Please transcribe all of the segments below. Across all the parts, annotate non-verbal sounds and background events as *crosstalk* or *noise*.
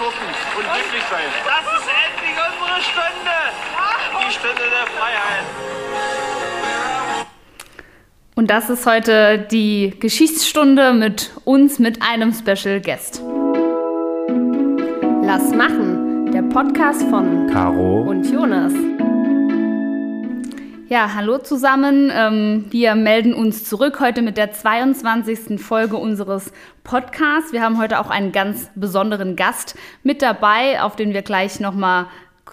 gucken und glücklich sein. Das ist endlich unsere Stunde. Die Stunde der Freiheit. Und das ist heute die Geschichtsstunde mit uns, mit einem Special Guest. Lass machen, der Podcast von Caro und Jonas. Ja, hallo zusammen. Ähm, wir melden uns zurück heute mit der 22. Folge unseres Podcasts. Wir haben heute auch einen ganz besonderen Gast mit dabei, auf den wir gleich nochmal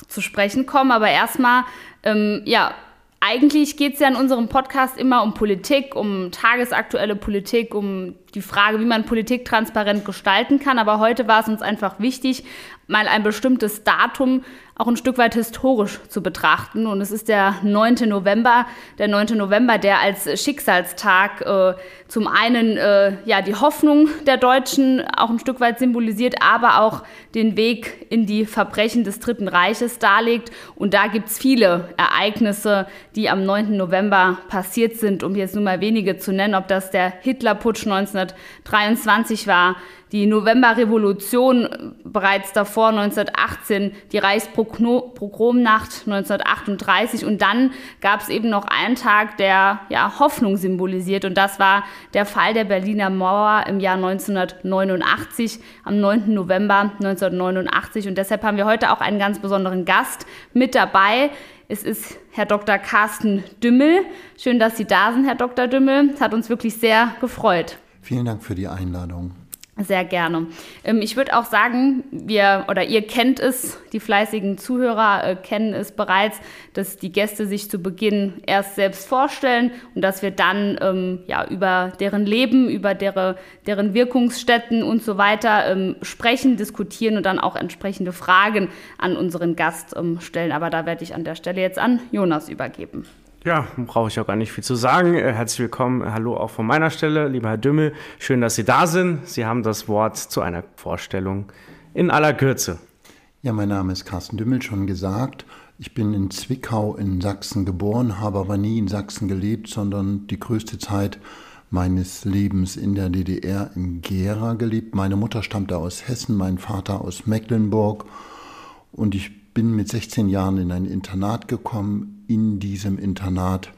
zu sprechen kommen. Aber erstmal, ähm, ja, eigentlich geht es ja in unserem Podcast immer um Politik, um tagesaktuelle Politik, um die Frage, wie man Politik transparent gestalten kann. Aber heute war es uns einfach wichtig, mal ein bestimmtes Datum auch ein Stück weit historisch zu betrachten. Und es ist der 9. November, der 9. November, der als Schicksalstag äh, zum einen äh, ja, die Hoffnung der Deutschen auch ein Stück weit symbolisiert, aber auch den Weg in die Verbrechen des Dritten Reiches darlegt. Und da gibt es viele Ereignisse, die am 9. November passiert sind, um jetzt nur mal wenige zu nennen, ob das der Hitlerputsch 1923 war, die Novemberrevolution bereits davor 1918, die Reichspogromnacht 1938 und dann gab es eben noch einen Tag, der ja Hoffnung symbolisiert und das war der Fall der Berliner Mauer im Jahr 1989 am 9. November 1989 und deshalb haben wir heute auch einen ganz besonderen Gast mit dabei. Es ist Herr Dr. Carsten Dümmel. Schön, dass Sie da sind, Herr Dr. Dümmel. Es hat uns wirklich sehr gefreut. Vielen Dank für die Einladung. Sehr gerne. Ähm, ich würde auch sagen, wir oder ihr kennt es, die fleißigen Zuhörer äh, kennen es bereits, dass die Gäste sich zu Beginn erst selbst vorstellen und dass wir dann ähm, ja, über deren Leben, über deren, deren Wirkungsstätten und so weiter ähm, sprechen, diskutieren und dann auch entsprechende Fragen an unseren Gast stellen. Aber da werde ich an der Stelle jetzt an Jonas übergeben. Ja, brauche ich auch gar nicht viel zu sagen. Äh, herzlich willkommen, hallo auch von meiner Stelle, lieber Herr Dümmel. Schön, dass Sie da sind. Sie haben das Wort zu einer Vorstellung in aller Kürze. Ja, mein Name ist Carsten Dümmel, schon gesagt. Ich bin in Zwickau in Sachsen geboren, habe aber nie in Sachsen gelebt, sondern die größte Zeit meines Lebens in der DDR in Gera gelebt. Meine Mutter stammte aus Hessen, mein Vater aus Mecklenburg und ich bin mit 16 Jahren in ein Internat gekommen. In diesem Internat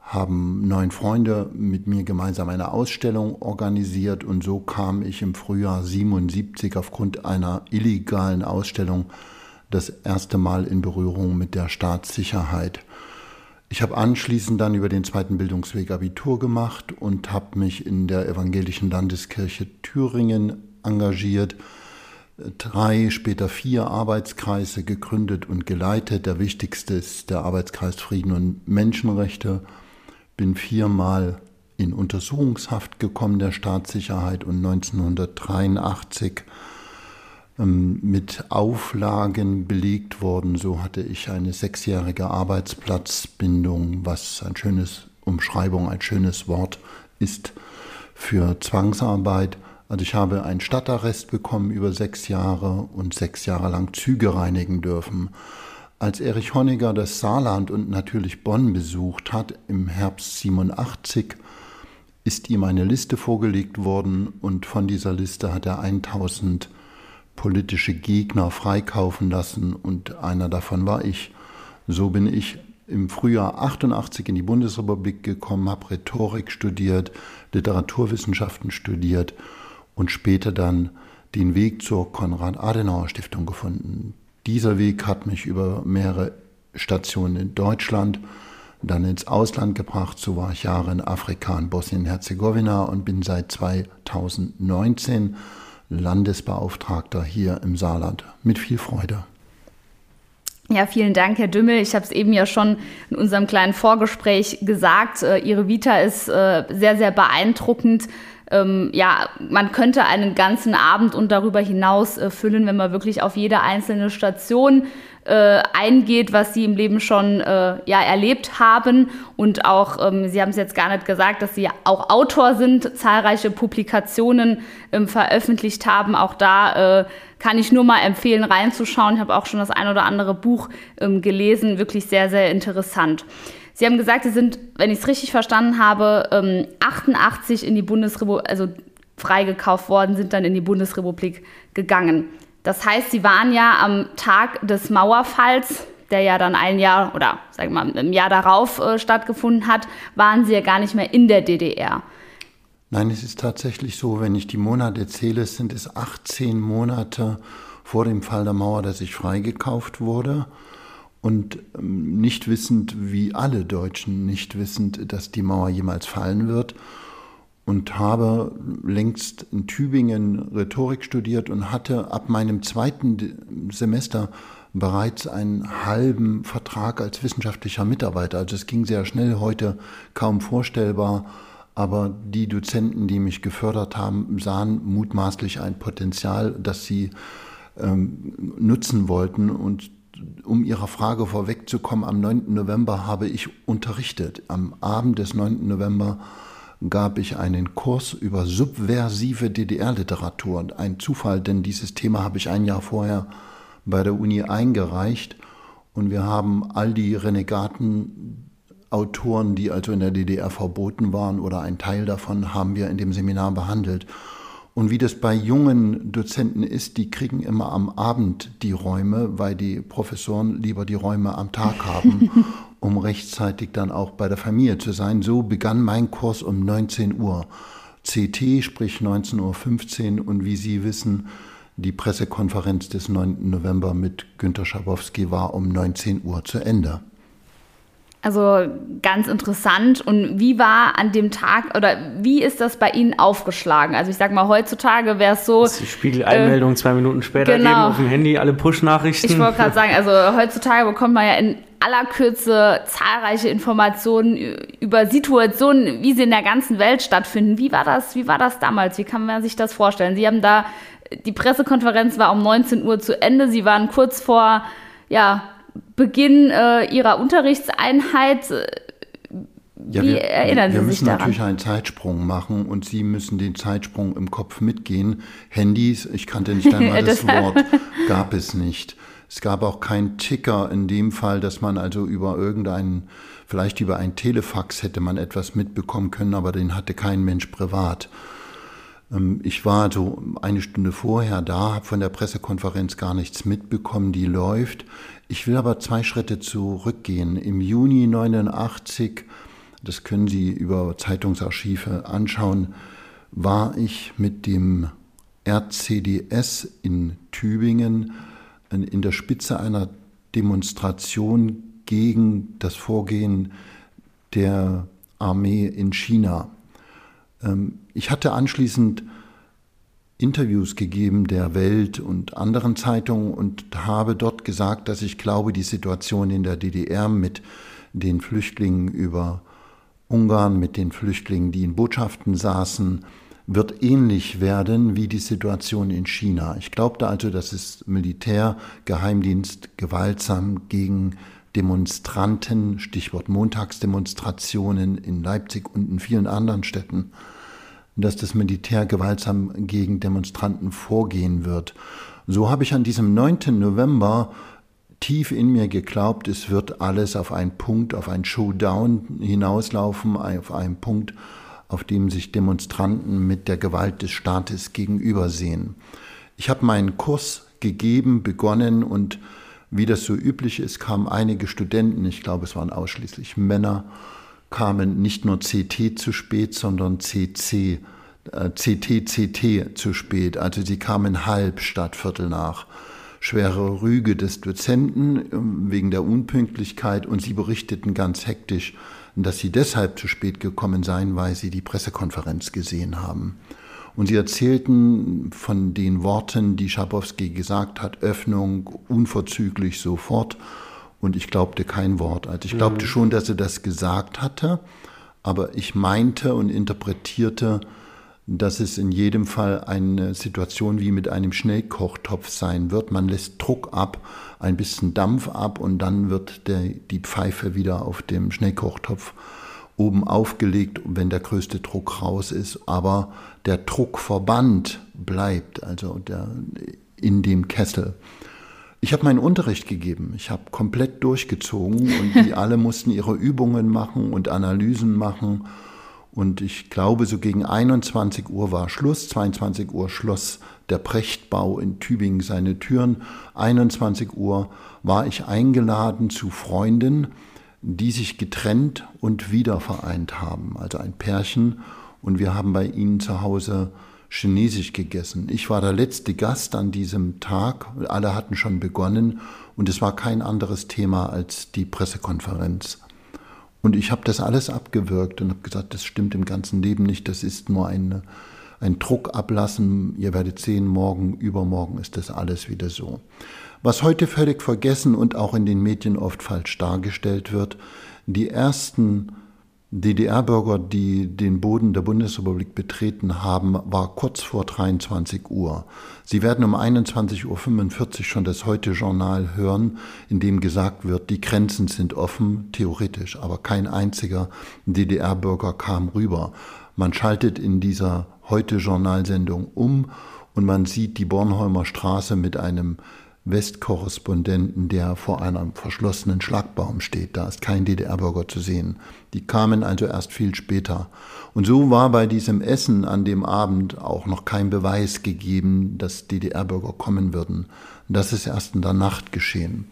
haben neun Freunde mit mir gemeinsam eine Ausstellung organisiert und so kam ich im Frühjahr 77 aufgrund einer illegalen Ausstellung das erste Mal in Berührung mit der Staatssicherheit. Ich habe anschließend dann über den zweiten Bildungsweg Abitur gemacht und habe mich in der evangelischen Landeskirche Thüringen engagiert drei, später vier Arbeitskreise gegründet und geleitet. Der wichtigste ist der Arbeitskreis Frieden und Menschenrechte. Bin viermal in Untersuchungshaft gekommen der Staatssicherheit und 1983 ähm, mit Auflagen belegt worden. So hatte ich eine sechsjährige Arbeitsplatzbindung, was ein schönes Umschreibung, ein schönes Wort ist für Zwangsarbeit. Also ich habe einen Stadtarrest bekommen über sechs Jahre und sechs Jahre lang Züge reinigen dürfen. Als Erich Honecker das Saarland und natürlich Bonn besucht hat im Herbst 87, ist ihm eine Liste vorgelegt worden und von dieser Liste hat er 1000 politische Gegner freikaufen lassen und einer davon war ich. So bin ich im Frühjahr 88 in die Bundesrepublik gekommen, habe Rhetorik studiert, Literaturwissenschaften studiert und später dann den Weg zur Konrad-Adenauer-Stiftung gefunden. Dieser Weg hat mich über mehrere Stationen in Deutschland, dann ins Ausland gebracht. So war ich Jahre in Afrika und Bosnien-Herzegowina und bin seit 2019 Landesbeauftragter hier im Saarland. Mit viel Freude. Ja, vielen Dank, Herr Dümmel. Ich habe es eben ja schon in unserem kleinen Vorgespräch gesagt. Äh, Ihre Vita ist äh, sehr, sehr beeindruckend ähm, ja, man könnte einen ganzen Abend und darüber hinaus äh, füllen, wenn man wirklich auf jede einzelne Station äh, eingeht, was sie im Leben schon äh, ja, erlebt haben. Und auch, ähm, Sie haben es jetzt gar nicht gesagt, dass Sie auch Autor sind, zahlreiche Publikationen ähm, veröffentlicht haben. Auch da äh, kann ich nur mal empfehlen, reinzuschauen. Ich habe auch schon das ein oder andere Buch ähm, gelesen. Wirklich sehr, sehr interessant. Sie haben gesagt, Sie sind, wenn ich es richtig verstanden habe, 88 ähm, in die Bundesrepublik, also freigekauft worden, sind dann in die Bundesrepublik gegangen. Das heißt, Sie waren ja am Tag des Mauerfalls, der ja dann ein Jahr oder sagen wir mal im Jahr darauf äh, stattgefunden hat, waren Sie ja gar nicht mehr in der DDR. Nein, es ist tatsächlich so, wenn ich die Monate zähle, sind es 18 Monate vor dem Fall der Mauer, dass ich freigekauft wurde und ähm, nicht wissend, wie alle Deutschen, nicht wissend, dass die Mauer jemals fallen wird. Und habe längst in Tübingen Rhetorik studiert und hatte ab meinem zweiten Semester bereits einen halben Vertrag als wissenschaftlicher Mitarbeiter. Also es ging sehr schnell, heute kaum vorstellbar, aber die Dozenten, die mich gefördert haben, sahen mutmaßlich ein Potenzial, das sie ähm, nutzen wollten. Und um Ihrer Frage vorwegzukommen, am 9. November habe ich unterrichtet. Am Abend des 9. November gab ich einen Kurs über subversive DDR-Literatur. Ein Zufall, denn dieses Thema habe ich ein Jahr vorher bei der Uni eingereicht. Und wir haben all die Renegaten Autoren, die also in der DDR verboten waren oder ein Teil davon, haben wir in dem Seminar behandelt. Und wie das bei jungen Dozenten ist, die kriegen immer am Abend die Räume, weil die Professoren lieber die Räume am Tag haben, *laughs* um rechtzeitig dann auch bei der Familie zu sein. So begann mein Kurs um 19 Uhr. CT, sprich 19.15 Uhr und wie Sie wissen, die Pressekonferenz des 9. November mit Günter Schabowski war um 19 Uhr zu Ende. Also ganz interessant. Und wie war an dem Tag oder wie ist das bei Ihnen aufgeschlagen? Also ich sag mal, heutzutage wäre es so. Das die Spiegeleinmeldung äh, zwei Minuten später genau. geben auf dem Handy, alle Push-Nachrichten. Ich wollte gerade sagen, also heutzutage bekommt man ja in aller Kürze zahlreiche Informationen über Situationen, wie sie in der ganzen Welt stattfinden. Wie war das, wie war das damals? Wie kann man sich das vorstellen? Sie haben da, die Pressekonferenz war um 19 Uhr zu Ende. Sie waren kurz vor, ja, Beginn äh, Ihrer Unterrichtseinheit. Äh, wie ja, wir, erinnern Sie sich daran? Wir müssen natürlich einen Zeitsprung machen und Sie müssen den Zeitsprung im Kopf mitgehen. Handys, ich kannte nicht *laughs* einmal das Wort, gab es nicht. Es gab auch keinen Ticker in dem Fall, dass man also über irgendeinen, vielleicht über ein Telefax hätte man etwas mitbekommen können, aber den hatte kein Mensch privat. Ähm, ich war so eine Stunde vorher da, habe von der Pressekonferenz gar nichts mitbekommen, die läuft. Ich will aber zwei Schritte zurückgehen. Im Juni 89, das können Sie über Zeitungsarchive anschauen, war ich mit dem RCDS in Tübingen in der Spitze einer Demonstration gegen das Vorgehen der Armee in China. Ähm, ich hatte anschließend Interviews gegeben der Welt und anderen Zeitungen und habe dort gesagt, dass ich glaube, die Situation in der DDR mit den Flüchtlingen über Ungarn, mit den Flüchtlingen, die in Botschaften saßen, wird ähnlich werden wie die Situation in China. Ich glaubte also, dass es Militär, Geheimdienst gewaltsam gegen Demonstranten, Stichwort Montagsdemonstrationen in Leipzig und in vielen anderen Städten, dass das Militär gewaltsam gegen Demonstranten vorgehen wird. So habe ich an diesem 9. November tief in mir geglaubt, es wird alles auf einen Punkt, auf einen Showdown hinauslaufen, auf einen Punkt, auf dem sich Demonstranten mit der Gewalt des Staates gegenübersehen. Ich habe meinen Kurs gegeben, begonnen und wie das so üblich ist, kamen einige Studenten, ich glaube es waren ausschließlich Männer, kamen nicht nur CT zu spät, sondern CC, äh, CT, CT zu spät. Also sie kamen halb statt Viertel nach. Schwere Rüge des Dozenten ähm, wegen der Unpünktlichkeit und sie berichteten ganz hektisch, dass sie deshalb zu spät gekommen seien, weil sie die Pressekonferenz gesehen haben. Und sie erzählten von den Worten, die Schabowski gesagt hat, Öffnung unverzüglich sofort. Und ich glaubte kein Wort. Also ich glaubte mhm. schon, dass er das gesagt hatte, aber ich meinte und interpretierte, dass es in jedem Fall eine Situation wie mit einem Schnellkochtopf sein wird. Man lässt Druck ab, ein bisschen Dampf ab und dann wird der, die Pfeife wieder auf dem Schnellkochtopf oben aufgelegt, wenn der größte Druck raus ist. Aber der Druckverband bleibt, also der, in dem Kessel. Ich habe meinen Unterricht gegeben. Ich habe komplett durchgezogen und die *laughs* alle mussten ihre Übungen machen und Analysen machen. Und ich glaube, so gegen 21 Uhr war Schluss, 22 Uhr schloss der Prechtbau in Tübingen seine Türen. 21 Uhr war ich eingeladen zu Freunden, die sich getrennt und wieder vereint haben. Also ein Pärchen. Und wir haben bei ihnen zu Hause Chinesisch gegessen. Ich war der letzte Gast an diesem Tag. Alle hatten schon begonnen. Und es war kein anderes Thema als die Pressekonferenz. Und ich habe das alles abgewürgt und habe gesagt, das stimmt im ganzen Leben nicht. Das ist nur eine ein Druck ablassen. Ihr werdet sehen, morgen, übermorgen ist das alles wieder so. Was heute völlig vergessen und auch in den Medien oft falsch dargestellt wird, die ersten DDR-Bürger, die den Boden der Bundesrepublik betreten haben, war kurz vor 23 Uhr. Sie werden um 21.45 Uhr schon das Heute-Journal hören, in dem gesagt wird, die Grenzen sind offen, theoretisch, aber kein einziger DDR-Bürger kam rüber. Man schaltet in dieser Heute-Journalsendung um und man sieht die Bornholmer Straße mit einem Westkorrespondenten, der vor einem verschlossenen Schlagbaum steht. Da ist kein DDR-Bürger zu sehen. Die kamen also erst viel später. Und so war bei diesem Essen an dem Abend auch noch kein Beweis gegeben, dass DDR-Bürger kommen würden. Das ist erst in der Nacht geschehen.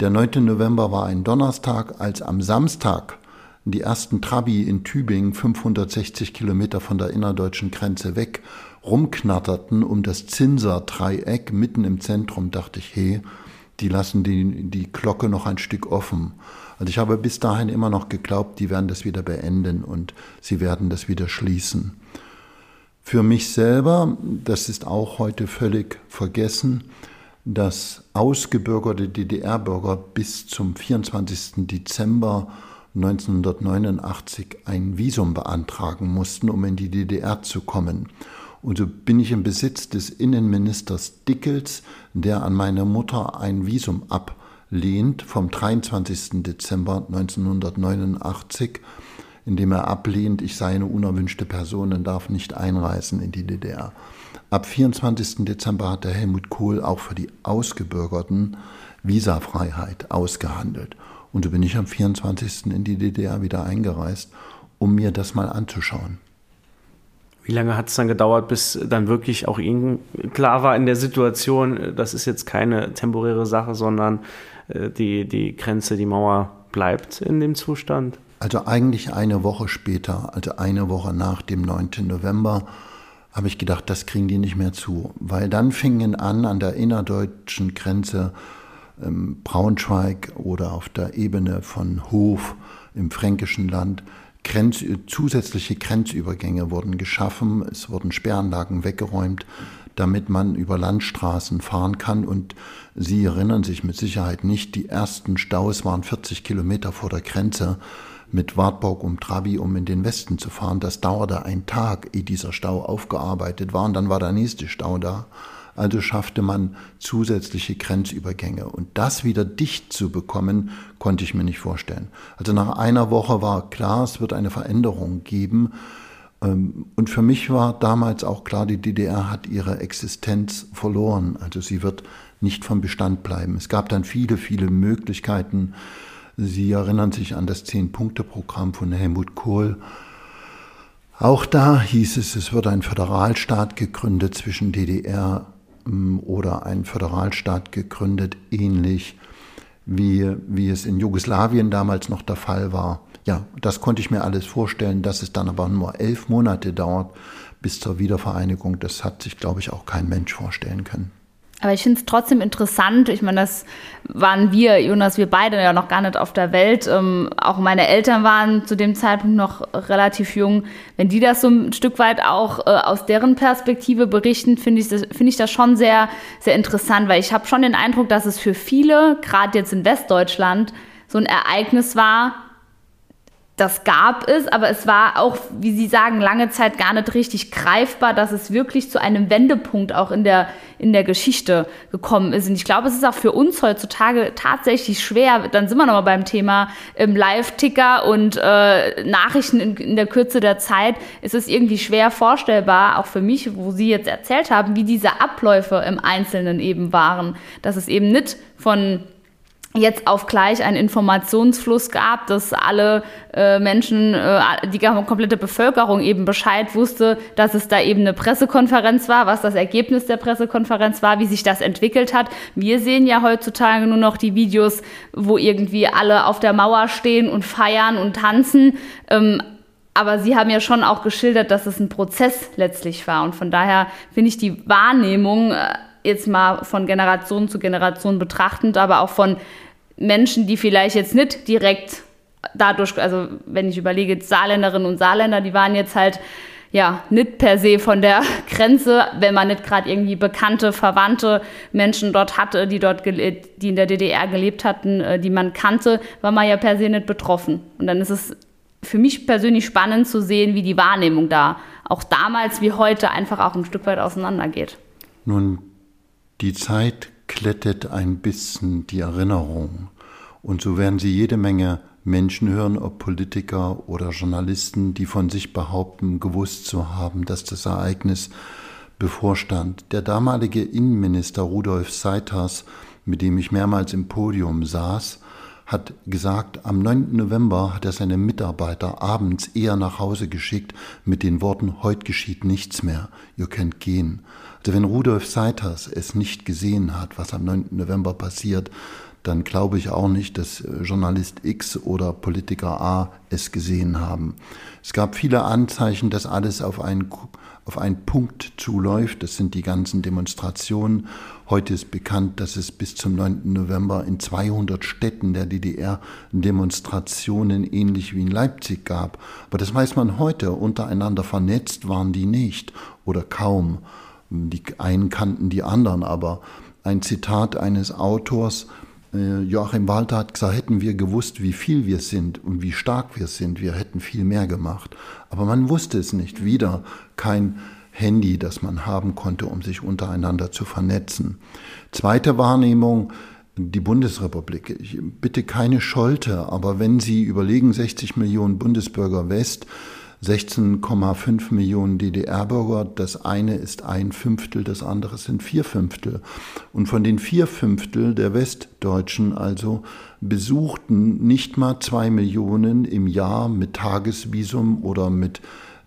Der 9. November war ein Donnerstag, als am Samstag die ersten Trabi in Tübingen, 560 Kilometer von der innerdeutschen Grenze weg, rumknatterten um das Zinser-Dreieck mitten im Zentrum, dachte ich, hey, die lassen die, die Glocke noch ein Stück offen. Also ich habe bis dahin immer noch geglaubt, die werden das wieder beenden und sie werden das wieder schließen. Für mich selber, das ist auch heute völlig vergessen, dass ausgebürgerte DDR-Bürger bis zum 24. Dezember 1989 ein Visum beantragen mussten, um in die DDR zu kommen. Und so bin ich im Besitz des Innenministers Dickels, der an meine Mutter ein Visum ablehnt vom 23. Dezember 1989, in dem er ablehnt, ich sei eine unerwünschte Person und darf nicht einreisen in die DDR. Ab 24. Dezember hat der Helmut Kohl auch für die Ausgebürgerten Visafreiheit ausgehandelt. Und so bin ich am 24. in die DDR wieder eingereist, um mir das mal anzuschauen. Wie lange hat es dann gedauert, bis dann wirklich auch Ihnen klar war in der Situation, das ist jetzt keine temporäre Sache, sondern äh, die, die Grenze, die Mauer bleibt in dem Zustand? Also eigentlich eine Woche später, also eine Woche nach dem 9. November, habe ich gedacht, das kriegen die nicht mehr zu. Weil dann fingen an, an der innerdeutschen Grenze ähm, Braunschweig oder auf der Ebene von Hof im fränkischen Land Grenz, zusätzliche Grenzübergänge wurden geschaffen, es wurden Sperranlagen weggeräumt, damit man über Landstraßen fahren kann. Und Sie erinnern sich mit Sicherheit nicht, die ersten Staus waren 40 Kilometer vor der Grenze mit Wartburg um Trabi, um in den Westen zu fahren. Das dauerte einen Tag, ehe dieser Stau aufgearbeitet war. Und dann war der nächste Stau da. Also schaffte man zusätzliche Grenzübergänge. Und das wieder dicht zu bekommen, konnte ich mir nicht vorstellen. Also nach einer Woche war klar, es wird eine Veränderung geben. Ähm, und für mich war damals auch klar, die DDR hat ihre Existenz verloren. Also sie wird nicht vom Bestand bleiben. Es gab dann viele, viele Möglichkeiten. Sie erinnern sich an das Zehn-Punkte-Programm von Helmut Kohl. Auch da hieß es, es wird ein Föderalstaat gegründet zwischen DDR oder ein Föderalstaat gegründet, ähnlich wie, wie es in Jugoslawien damals noch der Fall war. Ja, das konnte ich mir alles vorstellen, dass es dann aber nur elf Monate dauert bis zur Wiedervereinigung. Das hat sich, glaube ich, auch kein Mensch vorstellen können. Aber ich finde es trotzdem interessant. Ich meine, das waren wir, Jonas, wir beide ja noch gar nicht auf der Welt. Ähm, auch meine Eltern waren zu dem Zeitpunkt noch relativ jung. Wenn die das so ein Stück weit auch äh, aus deren Perspektive berichten, finde ich, das, find ich das schon sehr, sehr interessant, weil ich habe schon den Eindruck, dass es für viele, gerade jetzt in Westdeutschland, so ein Ereignis war, das gab es, aber es war auch, wie Sie sagen, lange Zeit gar nicht richtig greifbar, dass es wirklich zu einem Wendepunkt auch in der, in der Geschichte gekommen ist. Und ich glaube, es ist auch für uns heutzutage tatsächlich schwer. Dann sind wir nochmal beim Thema ähm, Live-Ticker und äh, Nachrichten in, in der Kürze der Zeit. Ist es irgendwie schwer vorstellbar, auch für mich, wo Sie jetzt erzählt haben, wie diese Abläufe im Einzelnen eben waren. Dass es eben nicht von jetzt auf gleich einen Informationsfluss gab, dass alle äh, Menschen, äh, die komplette Bevölkerung eben Bescheid wusste, dass es da eben eine Pressekonferenz war, was das Ergebnis der Pressekonferenz war, wie sich das entwickelt hat. Wir sehen ja heutzutage nur noch die Videos, wo irgendwie alle auf der Mauer stehen und feiern und tanzen. Ähm, aber Sie haben ja schon auch geschildert, dass es ein Prozess letztlich war. Und von daher finde ich die Wahrnehmung äh, jetzt mal von Generation zu Generation betrachtend, aber auch von Menschen, die vielleicht jetzt nicht direkt dadurch, also wenn ich überlege, Saarländerinnen und Saarländer, die waren jetzt halt ja nicht per se von der *laughs* Grenze, wenn man nicht gerade irgendwie bekannte, verwandte Menschen dort hatte, die dort die in der DDR gelebt hatten, äh, die man kannte, war man ja per se nicht betroffen. Und dann ist es für mich persönlich spannend zu sehen, wie die Wahrnehmung da auch damals wie heute einfach auch ein Stück weit auseinandergeht. Nun, die Zeit klettet ein bisschen die Erinnerung. Und so werden Sie jede Menge Menschen hören, ob Politiker oder Journalisten, die von sich behaupten, gewusst zu haben, dass das Ereignis bevorstand. Der damalige Innenminister Rudolf Seiters, mit dem ich mehrmals im Podium saß, hat gesagt, am 9. November hat er seine Mitarbeiter abends eher nach Hause geschickt mit den Worten, heute geschieht nichts mehr, ihr könnt gehen. Also wenn Rudolf Seiters es nicht gesehen hat, was am 9. November passiert, dann glaube ich auch nicht, dass äh, Journalist X oder Politiker A es gesehen haben. Es gab viele Anzeichen, dass alles auf einen, auf einen Punkt zuläuft. Das sind die ganzen Demonstrationen. Heute ist bekannt, dass es bis zum 9. November in 200 Städten der DDR Demonstrationen ähnlich wie in Leipzig gab. Aber das weiß man heute. Untereinander vernetzt waren die nicht oder kaum. Die einen kannten die anderen, aber ein Zitat eines Autors, Joachim Walter hat gesagt, hätten wir gewusst, wie viel wir sind und wie stark wir sind, wir hätten viel mehr gemacht. Aber man wusste es nicht. Wieder kein Handy, das man haben konnte, um sich untereinander zu vernetzen. Zweite Wahrnehmung, die Bundesrepublik. Ich bitte keine Scholte, aber wenn Sie überlegen, 60 Millionen Bundesbürger West, 16,5 Millionen DDR-Bürger. Das eine ist ein Fünftel, das andere sind vier Fünftel. Und von den vier Fünftel der Westdeutschen also besuchten nicht mal zwei Millionen im Jahr mit Tagesvisum oder mit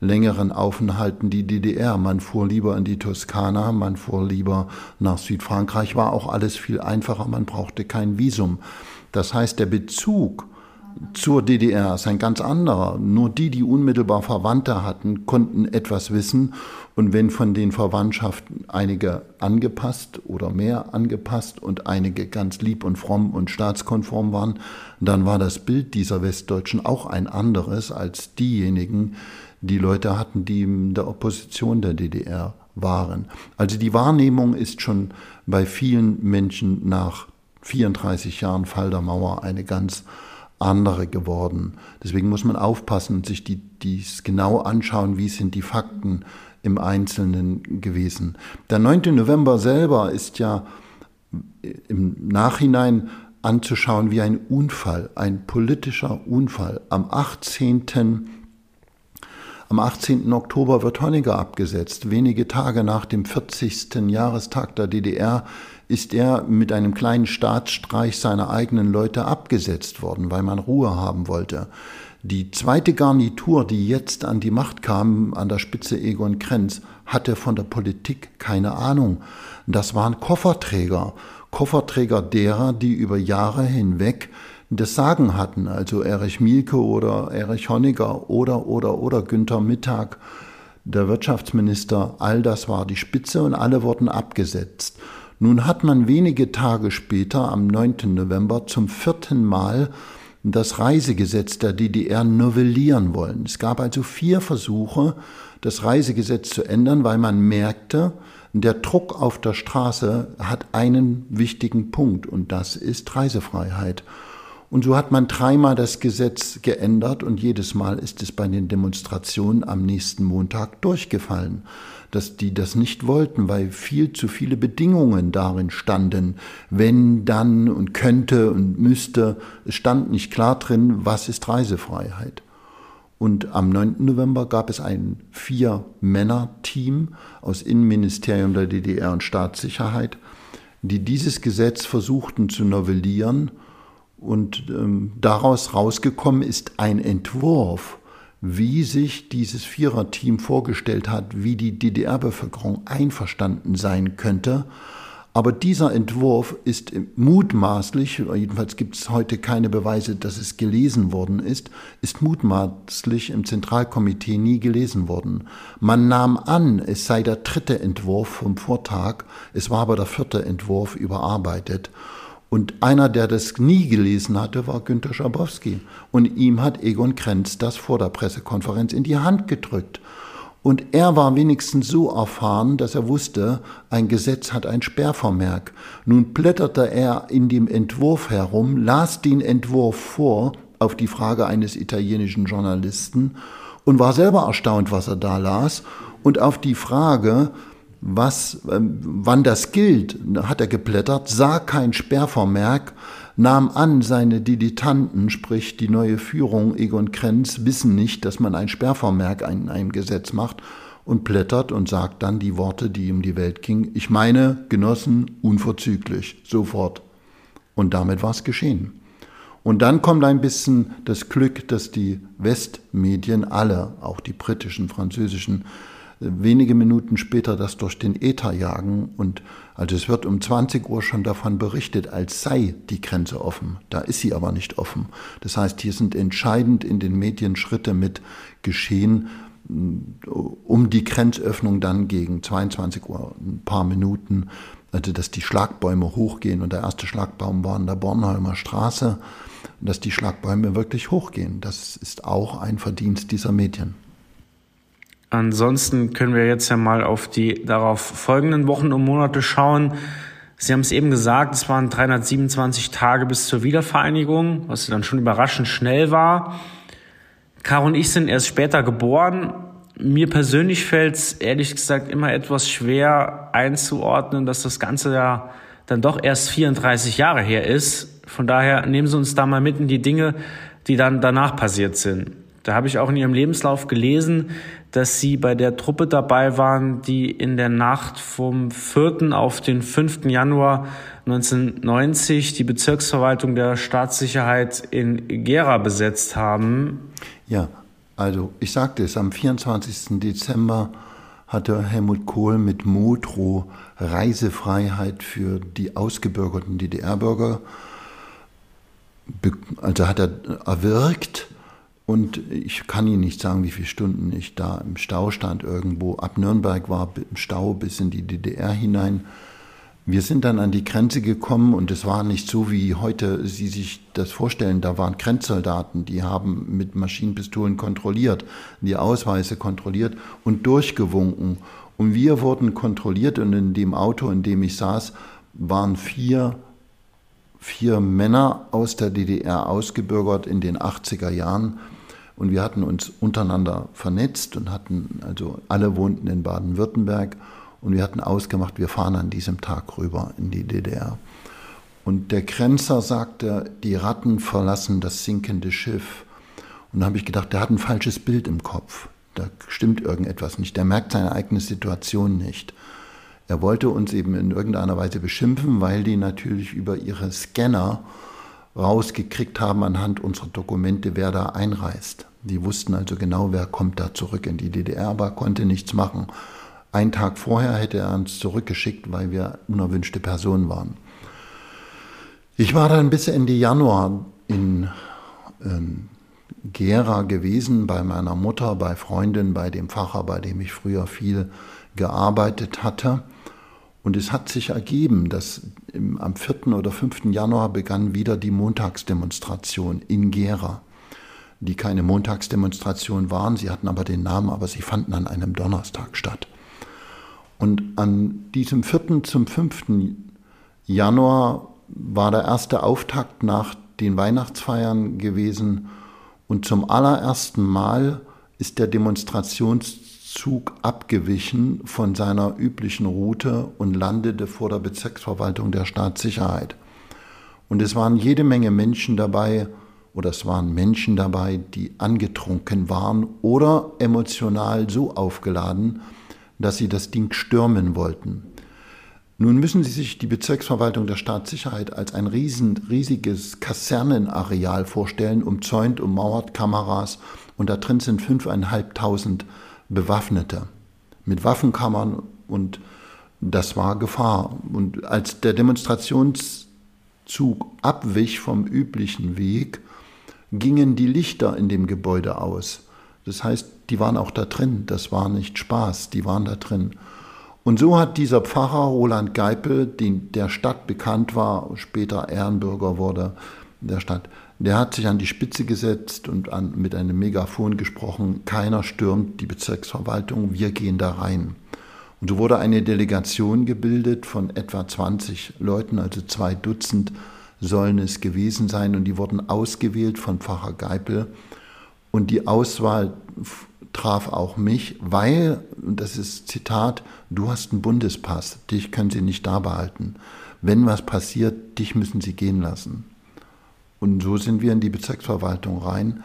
längeren Aufenthalten die DDR. Man fuhr lieber in die Toskana, man fuhr lieber nach Südfrankreich, war auch alles viel einfacher, man brauchte kein Visum. Das heißt, der Bezug zur DDR ist ein ganz anderer. Nur die, die unmittelbar Verwandte hatten, konnten etwas wissen. Und wenn von den Verwandtschaften einige angepasst oder mehr angepasst und einige ganz lieb und fromm und staatskonform waren, dann war das Bild dieser Westdeutschen auch ein anderes als diejenigen, die Leute hatten, die in der Opposition der DDR waren. Also die Wahrnehmung ist schon bei vielen Menschen nach 34 Jahren Fall der Mauer eine ganz andere geworden. Deswegen muss man aufpassen und sich die, dies genau anschauen, wie sind die Fakten im Einzelnen gewesen. Der 9. November selber ist ja im Nachhinein anzuschauen wie ein Unfall, ein politischer Unfall. Am 18. Am 18. Oktober wird Honecker abgesetzt. Wenige Tage nach dem 40. Jahrestag der DDR ist er mit einem kleinen Staatsstreich seiner eigenen Leute abgesetzt worden, weil man Ruhe haben wollte. Die zweite Garnitur, die jetzt an die Macht kam, an der Spitze Egon Krenz, hatte von der Politik keine Ahnung. Das waren Kofferträger, Kofferträger derer, die über Jahre hinweg das Sagen hatten, also Erich Mielke oder Erich Honecker oder, oder, oder Günther Mittag, der Wirtschaftsminister, all das war die Spitze und alle wurden abgesetzt. Nun hat man wenige Tage später, am 9. November, zum vierten Mal das Reisegesetz der DDR novellieren wollen. Es gab also vier Versuche, das Reisegesetz zu ändern, weil man merkte, der Druck auf der Straße hat einen wichtigen Punkt und das ist Reisefreiheit. Und so hat man dreimal das Gesetz geändert und jedes Mal ist es bei den Demonstrationen am nächsten Montag durchgefallen dass die das nicht wollten, weil viel zu viele Bedingungen darin standen. Wenn, dann und könnte und müsste. Es stand nicht klar drin, was ist Reisefreiheit. Und am 9. November gab es ein Vier-Männer-Team aus Innenministerium der DDR und Staatssicherheit, die dieses Gesetz versuchten zu novellieren Und ähm, daraus rausgekommen ist ein Entwurf, wie sich dieses Viererteam vorgestellt hat, wie die DDR-Bevölkerung einverstanden sein könnte. Aber dieser Entwurf ist mutmaßlich, jedenfalls gibt es heute keine Beweise, dass es gelesen worden ist, ist mutmaßlich im Zentralkomitee nie gelesen worden. Man nahm an, es sei der dritte Entwurf vom Vortag, es war aber der vierte Entwurf überarbeitet. Und einer, der das nie gelesen hatte, war Günter Schabowski. Und ihm hat Egon Krenz das vor der Pressekonferenz in die Hand gedrückt. Und er war wenigstens so erfahren, dass er wusste, ein Gesetz hat ein Sperrvermerk. Nun blätterte er in dem Entwurf herum, las den Entwurf vor auf die Frage eines italienischen Journalisten und war selber erstaunt, was er da las. Und auf die Frage, was, ähm, wann das gilt, hat er geblättert, sah kein Sperrvermerk, nahm an, seine Dilettanten, sprich die neue Führung Egon Krenz, wissen nicht, dass man ein Sperrvermerk in einem Gesetz macht und blättert und sagt dann die Worte, die um die Welt gingen. Ich meine, Genossen, unverzüglich, sofort. Und damit war es geschehen. Und dann kommt ein bisschen das Glück, dass die Westmedien alle, auch die britischen, französischen, wenige Minuten später das durch den Äther jagen und also es wird um 20 Uhr schon davon berichtet, als sei die Grenze offen. Da ist sie aber nicht offen. Das heißt, hier sind entscheidend in den Medien Schritte mit geschehen, um die Grenzöffnung dann gegen 22 Uhr, ein paar Minuten, also dass die Schlagbäume hochgehen und der erste Schlagbaum war in der Bornholmer Straße, dass die Schlagbäume wirklich hochgehen. Das ist auch ein Verdienst dieser Medien. Ansonsten können wir jetzt ja mal auf die darauf folgenden Wochen und Monate schauen. Sie haben es eben gesagt, es waren 327 Tage bis zur Wiedervereinigung, was dann schon überraschend schnell war. Caro und ich sind erst später geboren. Mir persönlich fällt es ehrlich gesagt immer etwas schwer einzuordnen, dass das Ganze ja dann doch erst 34 Jahre her ist. Von daher nehmen Sie uns da mal mit in die Dinge, die dann danach passiert sind. Da habe ich auch in Ihrem Lebenslauf gelesen, dass Sie bei der Truppe dabei waren, die in der Nacht vom 4. auf den 5. Januar 1990 die Bezirksverwaltung der Staatssicherheit in Gera besetzt haben. Ja, also ich sagte es, am 24. Dezember hatte Helmut Kohl mit Motro Reisefreiheit für die ausgebürgerten DDR-Bürger, also hat er erwirkt und ich kann Ihnen nicht sagen, wie viele Stunden ich da im Stau stand irgendwo. Ab Nürnberg war im Stau bis in die DDR hinein. Wir sind dann an die Grenze gekommen und es war nicht so, wie heute Sie sich das vorstellen. Da waren Grenzsoldaten, die haben mit Maschinenpistolen kontrolliert, die Ausweise kontrolliert und durchgewunken. Und wir wurden kontrolliert und in dem Auto, in dem ich saß, waren vier, vier Männer aus der DDR ausgebürgert in den 80er Jahren und wir hatten uns untereinander vernetzt und hatten, also alle wohnten in Baden-Württemberg und wir hatten ausgemacht, wir fahren an diesem Tag rüber in die DDR. Und der Grenzer sagte, die Ratten verlassen das sinkende Schiff. Und da habe ich gedacht, der hat ein falsches Bild im Kopf. Da stimmt irgendetwas nicht. Der merkt seine eigene Situation nicht. Er wollte uns eben in irgendeiner Weise beschimpfen, weil die natürlich über ihre Scanner rausgekriegt haben anhand unserer Dokumente, wer da einreist. Die wussten also genau, wer kommt da zurück in die DDR, aber konnte nichts machen. Einen Tag vorher hätte er uns zurückgeschickt, weil wir unerwünschte Personen waren. Ich war dann bis Ende Januar in ähm, Gera gewesen, bei meiner Mutter, bei Freundin, bei dem Pfarrer, bei dem ich früher viel gearbeitet hatte. Und es hat sich ergeben, dass im, am 4. oder 5. Januar begann wieder die Montagsdemonstration in Gera, die keine Montagsdemonstration waren, sie hatten aber den Namen, aber sie fanden an einem Donnerstag statt. Und an diesem 4. zum 5. Januar war der erste Auftakt nach den Weihnachtsfeiern gewesen und zum allerersten Mal ist der Demonstrations Zug abgewichen von seiner üblichen Route und landete vor der Bezirksverwaltung der Staatssicherheit. Und es waren jede Menge Menschen dabei, oder es waren Menschen dabei, die angetrunken waren oder emotional so aufgeladen, dass sie das Ding stürmen wollten. Nun müssen Sie sich die Bezirksverwaltung der Staatssicherheit als ein riesen, riesiges Kasernenareal vorstellen, umzäunt, ummauert, Kameras und da drin sind fünfeinhalbtausend Bewaffnete mit Waffenkammern und das war Gefahr. Und als der Demonstrationszug abwich vom üblichen Weg, gingen die Lichter in dem Gebäude aus. Das heißt, die waren auch da drin. Das war nicht Spaß, die waren da drin. Und so hat dieser Pfarrer Roland Geipel, der Stadt bekannt war, später Ehrenbürger wurde der Stadt, der hat sich an die Spitze gesetzt und an, mit einem Megafon gesprochen, keiner stürmt die Bezirksverwaltung, wir gehen da rein. Und so wurde eine Delegation gebildet von etwa 20 Leuten, also zwei Dutzend sollen es gewesen sein, und die wurden ausgewählt von Pfarrer Geipel. Und die Auswahl traf auch mich, weil, und das ist Zitat, du hast einen Bundespass, dich können sie nicht da behalten. Wenn was passiert, dich müssen sie gehen lassen. Und so sind wir in die Bezirksverwaltung rein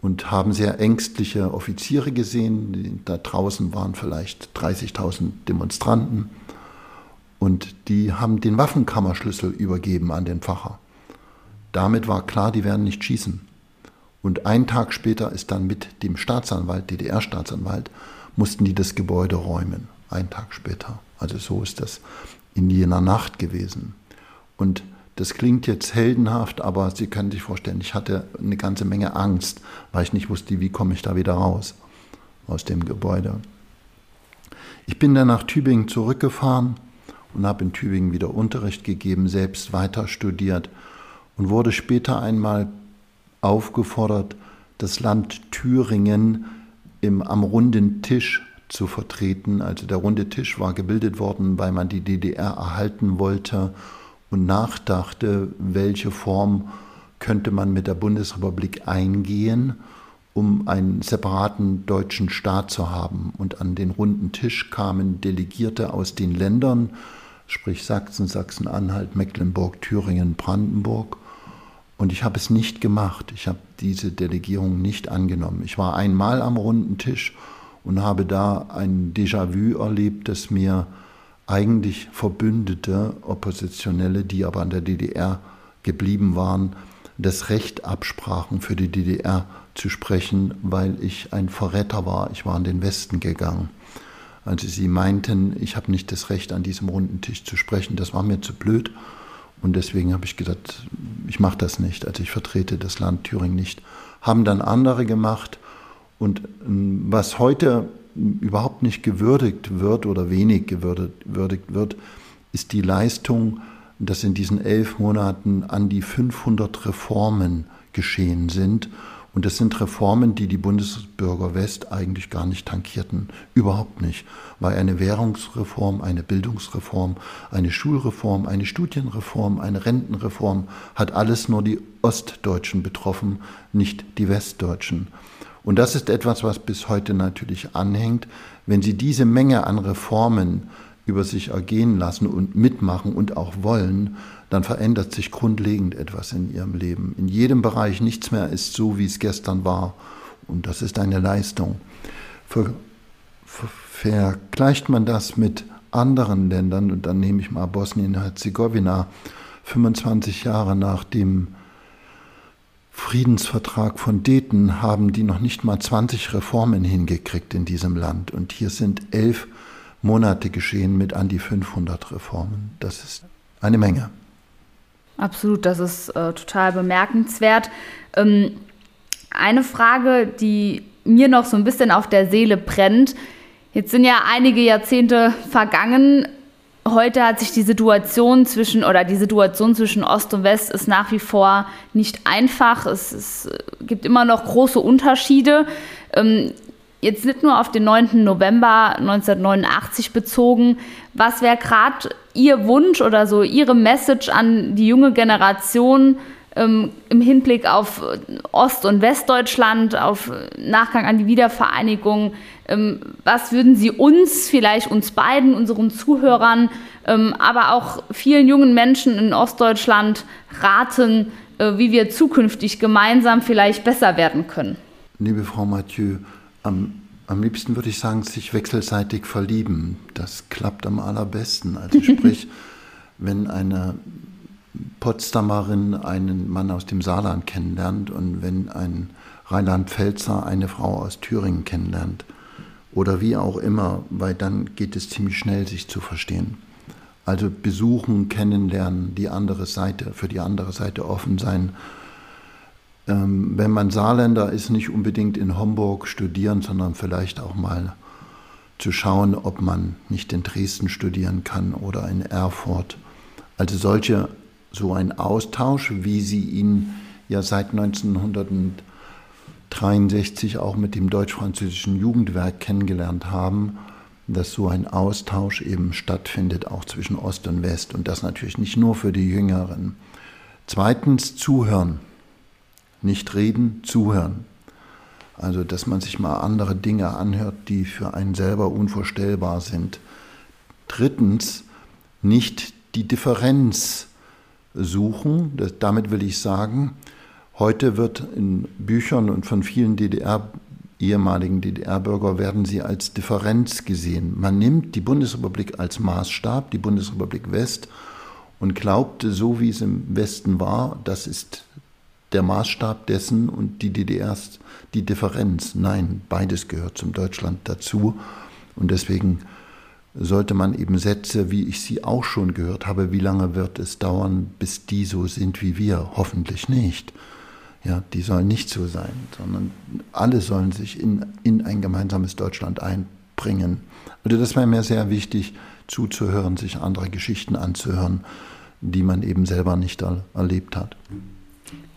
und haben sehr ängstliche Offiziere gesehen. Da draußen waren vielleicht 30.000 Demonstranten und die haben den Waffenkammerschlüssel übergeben an den Pfarrer. Damit war klar, die werden nicht schießen. Und einen Tag später ist dann mit dem Staatsanwalt, DDR-Staatsanwalt, mussten die das Gebäude räumen. Einen Tag später. Also so ist das in jener Nacht gewesen. Und das klingt jetzt heldenhaft, aber Sie können sich vorstellen, ich hatte eine ganze Menge Angst, weil ich nicht wusste, wie komme ich da wieder raus aus dem Gebäude. Ich bin dann nach Tübingen zurückgefahren und habe in Tübingen wieder Unterricht gegeben, selbst weiter studiert und wurde später einmal aufgefordert, das Land Thüringen im, am runden Tisch zu vertreten. Also der runde Tisch war gebildet worden, weil man die DDR erhalten wollte und nachdachte, welche Form könnte man mit der Bundesrepublik eingehen, um einen separaten deutschen Staat zu haben. Und an den runden Tisch kamen Delegierte aus den Ländern, sprich Sachsen, Sachsen-Anhalt, Mecklenburg, Thüringen, Brandenburg und ich habe es nicht gemacht. Ich habe diese Delegierung nicht angenommen. Ich war einmal am runden Tisch und habe da ein Déjà-vu erlebt, das mir eigentlich verbündete Oppositionelle, die aber an der DDR geblieben waren, das Recht absprachen, für die DDR zu sprechen, weil ich ein Verräter war. Ich war in den Westen gegangen. Also sie meinten, ich habe nicht das Recht, an diesem runden Tisch zu sprechen. Das war mir zu blöd. Und deswegen habe ich gesagt, ich mache das nicht. Also ich vertrete das Land Thüringen nicht. Haben dann andere gemacht. Und ähm, was heute überhaupt nicht gewürdigt wird oder wenig gewürdigt wird, ist die Leistung, dass in diesen elf Monaten an die 500 Reformen geschehen sind und das sind Reformen, die die Bundesbürger West eigentlich gar nicht tankierten. Überhaupt nicht. Weil eine Währungsreform, eine Bildungsreform, eine Schulreform, eine Studienreform, eine Rentenreform hat alles nur die Ostdeutschen betroffen, nicht die Westdeutschen. Und das ist etwas, was bis heute natürlich anhängt. Wenn Sie diese Menge an Reformen über sich ergehen lassen und mitmachen und auch wollen, dann verändert sich grundlegend etwas in ihrem Leben. In jedem Bereich nichts mehr ist so, wie es gestern war. Und das ist eine Leistung. Ver, ver, vergleicht man das mit anderen Ländern, und dann nehme ich mal Bosnien-Herzegowina, 25 Jahre nach dem Friedensvertrag von Dayton haben die noch nicht mal 20 Reformen hingekriegt in diesem Land. Und hier sind elf Monate geschehen mit an die 500 Reformen. Das ist eine Menge. Absolut, das ist äh, total bemerkenswert. Ähm, eine Frage, die mir noch so ein bisschen auf der Seele brennt. Jetzt sind ja einige Jahrzehnte vergangen. Heute hat sich die Situation zwischen oder die Situation zwischen Ost und West ist nach wie vor nicht einfach. Es, es gibt immer noch große Unterschiede. Ähm, jetzt nicht nur auf den 9. November 1989 bezogen. Was wäre gerade Ihr Wunsch oder so Ihre Message an die junge Generation ähm, im Hinblick auf Ost- und Westdeutschland, auf Nachgang an die Wiedervereinigung? Ähm, was würden Sie uns, vielleicht uns beiden, unseren Zuhörern, ähm, aber auch vielen jungen Menschen in Ostdeutschland raten, äh, wie wir zukünftig gemeinsam vielleicht besser werden können? Liebe Frau Mathieu, am Am liebsten würde ich sagen, sich wechselseitig verlieben. Das klappt am allerbesten. Also *laughs* sprich, wenn eine Potsdamerin einen Mann aus dem Saarland kennenlernt und wenn ein Rheinland-Pfälzer eine Frau aus Thüringen kennenlernt oder wie auch immer, weil dann geht es ziemlich schnell, sich zu verstehen. Also besuchen, kennenlernen, die andere Seite, für die andere Seite offen sein ähm, wenn man Saarländer ist, nicht unbedingt in Homburg studieren, sondern vielleicht auch mal zu schauen, ob man nicht in Dresden studieren kann oder in Erfurt. Also solche, so ein Austausch, wie Sie ihn ja seit 1963 auch mit dem deutsch-französischen Jugendwerk kennengelernt haben, dass so ein Austausch eben stattfindet, auch zwischen Ost und West und das natürlich nicht nur für die Jüngeren. Zweitens zuhören nicht reden, zuhören. Also, dass man sich mal andere Dinge anhört, die für einen selber unvorstellbar sind. Drittens, nicht die Differenz suchen. Das, damit will ich sagen, heute wird in Büchern und von vielen DDR, ehemaligen DDR-Bürger werden sie als Differenz gesehen. Man nimmt die Bundesrepublik als Maßstab, die Bundesrepublik West, und glaubte, so wie es im Westen war, das ist der Maßstab dessen und die DDR ist die Differenz. Nein, beides gehört zum Deutschland dazu. Und deswegen sollte man eben Sätze, wie ich sie auch schon gehört habe, wie lange wird es dauern, bis die so sind wie wir? Hoffentlich nicht. Ja, die sollen nicht so sein, sondern alle sollen sich in, in ein gemeinsames Deutschland einbringen. Also das wäre mir sehr wichtig, zuzuhören, sich andere Geschichten anzuhören, die man eben selber nicht erlebt hat.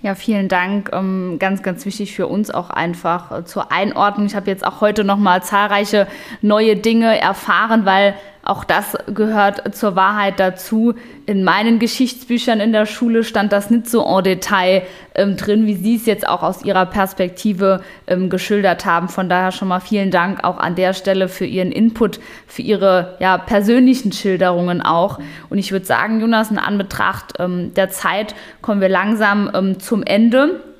Ja, vielen Dank. Ähm, ganz, ganz wichtig für uns auch einfach äh, zur Einordnung. Ich habe jetzt auch heute noch mal zahlreiche neue Dinge erfahren, weil auch das gehört zur Wahrheit dazu. In meinen Geschichtsbüchern in der Schule stand das nicht so en Detail ähm, drin, wie Sie es jetzt auch aus Ihrer Perspektive ähm, geschildert haben. Von daher schon mal vielen Dank auch an der Stelle für Ihren Input, für Ihre ja, persönlichen Schilderungen auch. Und ich würde sagen, Jonas, in Anbetracht ähm, der Zeit kommen wir langsam ähm, zum Ende.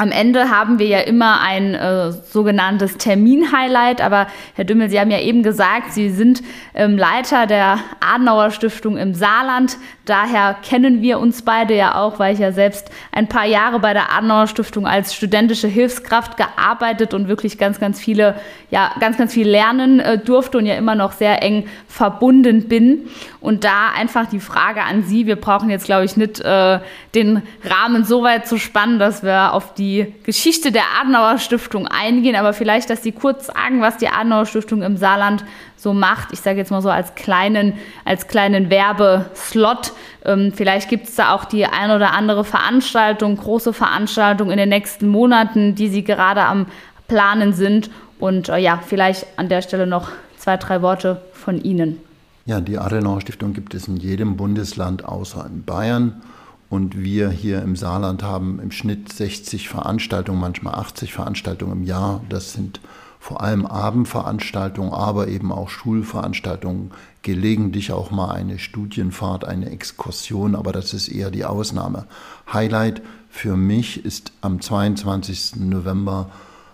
Am Ende haben wir ja immer ein äh, sogenanntes Termin-Highlight, aber Herr Dümmel, Sie haben ja eben gesagt, Sie sind ähm, Leiter der Adenauer Stiftung im Saarland. Daher kennen wir uns beide ja auch, weil ich ja selbst ein paar Jahre bei der Adenauer Stiftung als studentische Hilfskraft gearbeitet und wirklich ganz, ganz viele, ja, ganz, ganz viel lernen äh, durfte und ja immer noch sehr eng verbunden bin. Und da einfach die Frage an Sie, wir brauchen jetzt, glaube ich, nicht äh, den Rahmen so weit zu spannen, dass wir auf die die Geschichte der Adenauer Stiftung eingehen, aber vielleicht, dass Sie kurz sagen, was die Adenauer Stiftung im Saarland so macht. Ich sage jetzt mal so als kleinen, als kleinen Werbeslot. Ähm, vielleicht gibt es da auch die ein oder andere Veranstaltung, große Veranstaltung in den nächsten Monaten, die Sie gerade am Planen sind. Und äh, ja, vielleicht an der Stelle noch zwei, drei Worte von Ihnen. Ja, die Adenauer Stiftung gibt es in jedem Bundesland außer in Bayern. Und wir hier im Saarland haben im Schnitt 60 Veranstaltungen, manchmal 80 Veranstaltungen im Jahr. Das sind vor allem Abendveranstaltungen, aber eben auch Schulveranstaltungen, gelegentlich auch mal eine Studienfahrt, eine Exkursion, aber das ist eher die Ausnahme. Highlight für mich ist am 22. November,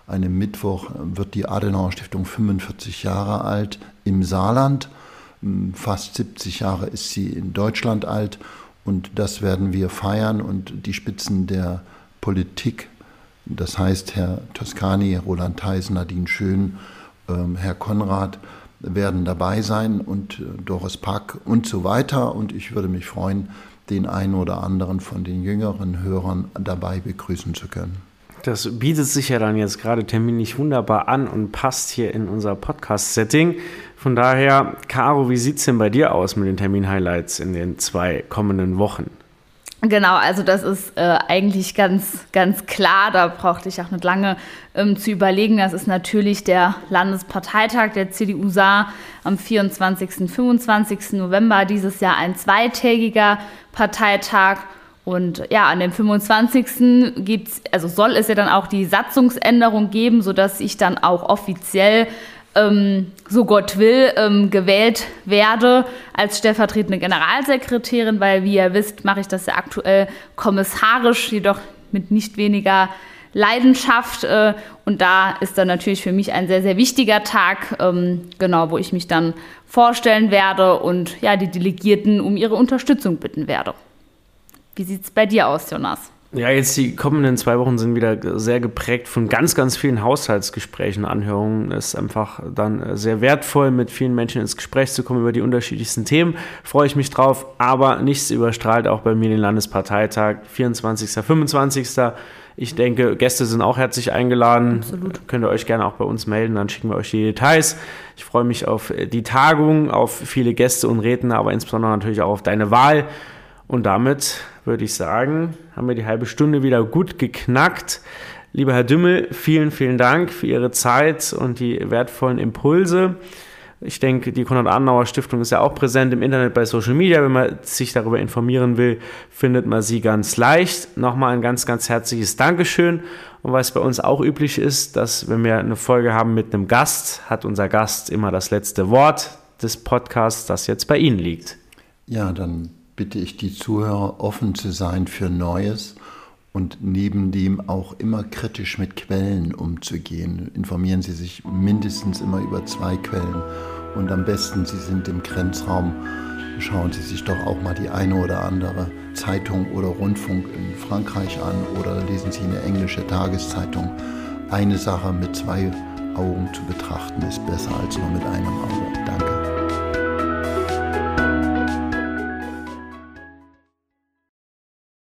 einem Mittwoch, wird die Adenauer Stiftung 45 Jahre alt im Saarland. Fast 70 Jahre ist sie in Deutschland alt und das werden wir feiern und die Spitzen der Politik, das heißt Herr Toscani, Roland Theis, Nadine Schön, ähm, Herr Konrad, werden dabei sein und äh, Doris Pack und so weiter. Und ich würde mich freuen, den einen oder anderen von den jüngeren Hörern dabei begrüßen zu können. Das bietet sich ja dann jetzt gerade terminlich wunderbar an und passt hier in unser Podcast-Setting. Von daher, Caro, wie sieht es denn bei dir aus mit den Termin-Highlights in den zwei kommenden Wochen? Genau, also das ist äh, eigentlich ganz, ganz klar. Da brauchte ich auch nicht lange ähm, zu überlegen. Das ist natürlich der Landesparteitag der CDU Saar am 24. und 25. November dieses Jahr ein zweitägiger Parteitag. Und ja, an dem 25. gibt's, also soll es ja dann auch die Satzungsänderung geben, sodass ich dann auch offiziell, ähm, so Gott will, ähm, gewählt werde als stellvertretende Generalsekretärin, weil, wie ihr wisst, mache ich das ja aktuell kommissarisch, jedoch mit nicht weniger Leidenschaft. Äh, und da ist dann natürlich für mich ein sehr, sehr wichtiger Tag, ähm, genau, wo ich mich dann vorstellen werde und ja, die Delegierten um ihre Unterstützung bitten werde. Wie sieht es bei dir aus, Jonas? Ja, jetzt die kommenden zwei Wochen sind wieder sehr geprägt von ganz, ganz vielen Haushaltsgesprächen, Anhörungen. Es ist einfach dann sehr wertvoll, mit vielen Menschen ins Gespräch zu kommen über die unterschiedlichsten Themen. Freue ich mich drauf, aber nichts überstrahlt auch bei mir den Landesparteitag, 24., 25. Ich denke, Gäste sind auch herzlich eingeladen. Absolut. Könnt ihr euch gerne auch bei uns melden, dann schicken wir euch die Details. Ich freue mich auf die Tagung, auf viele Gäste und Redner, aber insbesondere natürlich auch auf deine Wahl. Und damit würde ich sagen, haben wir die halbe Stunde wieder gut geknackt. Lieber Herr Dümmel, vielen, vielen Dank für Ihre Zeit und die wertvollen Impulse. Ich denke, die Konrad-Adenauer-Stiftung ist ja auch präsent im Internet bei Social Media. Wenn man sich darüber informieren will, findet man sie ganz leicht. Nochmal ein ganz, ganz herzliches Dankeschön. Und was bei uns auch üblich ist, dass wenn wir eine Folge haben mit einem Gast, hat unser Gast immer das letzte Wort des Podcasts, das jetzt bei Ihnen liegt. Ja, dann bitte ich die Zuhörer, offen zu sein für Neues und neben dem auch immer kritisch mit Quellen umzugehen. Informieren Sie sich mindestens immer über zwei Quellen und am besten, Sie sind im Grenzraum, schauen Sie sich doch auch mal die eine oder andere Zeitung oder Rundfunk in Frankreich an oder lesen Sie eine englische Tageszeitung. Eine Sache mit zwei Augen zu betrachten ist besser als nur mit einem Auge. Danke.